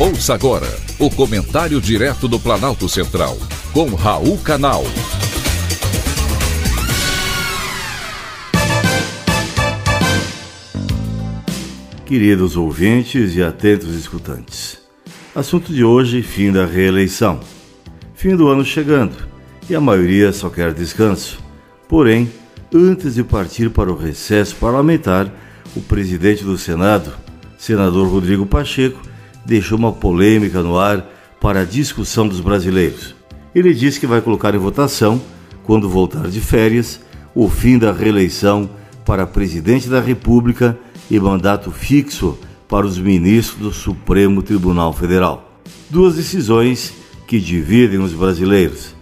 Ouça agora o comentário direto do Planalto Central, com Raul Canal. Queridos ouvintes e atentos escutantes, assunto de hoje: fim da reeleição. Fim do ano chegando e a maioria só quer descanso. Porém, antes de partir para o recesso parlamentar, o presidente do Senado, senador Rodrigo Pacheco, deixou uma polêmica no ar para a discussão dos brasileiros. Ele disse que vai colocar em votação, quando voltar de férias, o fim da reeleição para presidente da República e mandato fixo para os ministros do Supremo Tribunal Federal. Duas decisões que dividem os brasileiros.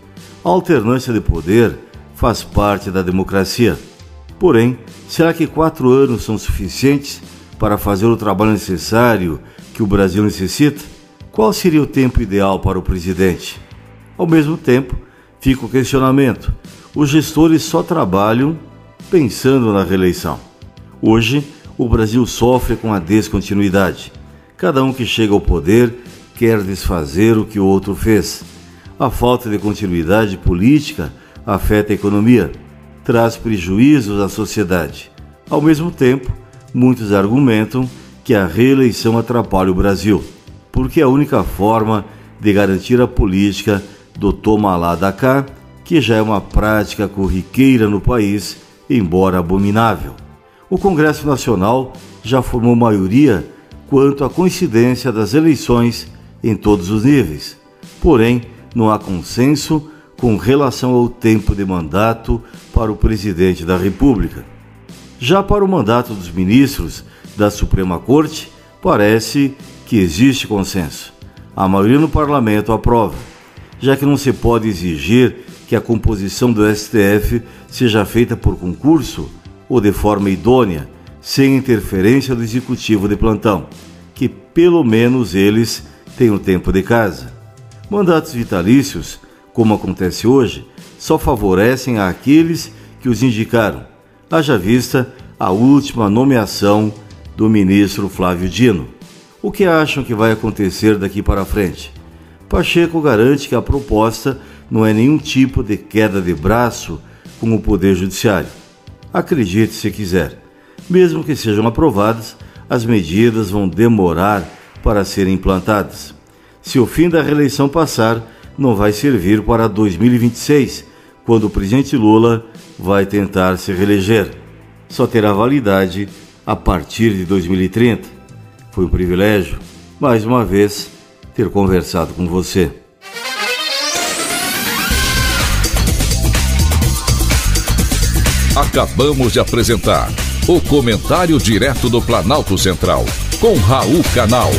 A alternância de poder faz parte da democracia. Porém, será que quatro anos são suficientes para fazer o trabalho necessário que o Brasil necessita? Qual seria o tempo ideal para o presidente? Ao mesmo tempo, fica o questionamento: os gestores só trabalham pensando na reeleição. Hoje, o Brasil sofre com a descontinuidade. Cada um que chega ao poder quer desfazer o que o outro fez. A falta de continuidade política afeta a economia, traz prejuízos à sociedade. Ao mesmo tempo, muitos argumentam que a reeleição atrapalha o Brasil, porque é a única forma de garantir a política do toma lá cá, que já é uma prática corriqueira no país, embora abominável. O Congresso Nacional já formou maioria quanto à coincidência das eleições em todos os níveis. Porém, não há consenso com relação ao tempo de mandato para o presidente da República. Já para o mandato dos ministros da Suprema Corte, parece que existe consenso. A maioria no parlamento aprova, já que não se pode exigir que a composição do STF seja feita por concurso ou de forma idônea, sem interferência do executivo de plantão, que pelo menos eles tenham tempo de casa. Mandatos vitalícios como acontece hoje, só favorecem àqueles que os indicaram, haja vista a última nomeação do ministro Flávio Dino. O que acham que vai acontecer daqui para frente? Pacheco garante que a proposta não é nenhum tipo de queda de braço com o Poder Judiciário. Acredite se quiser, mesmo que sejam aprovadas, as medidas vão demorar para serem implantadas. Se o fim da reeleição passar, não vai servir para 2026, quando o presidente Lula vai tentar se reeleger. Só terá validade a partir de 2030. Foi um privilégio, mais uma vez, ter conversado com você. Acabamos de apresentar o Comentário Direto do Planalto Central, com Raul Canal.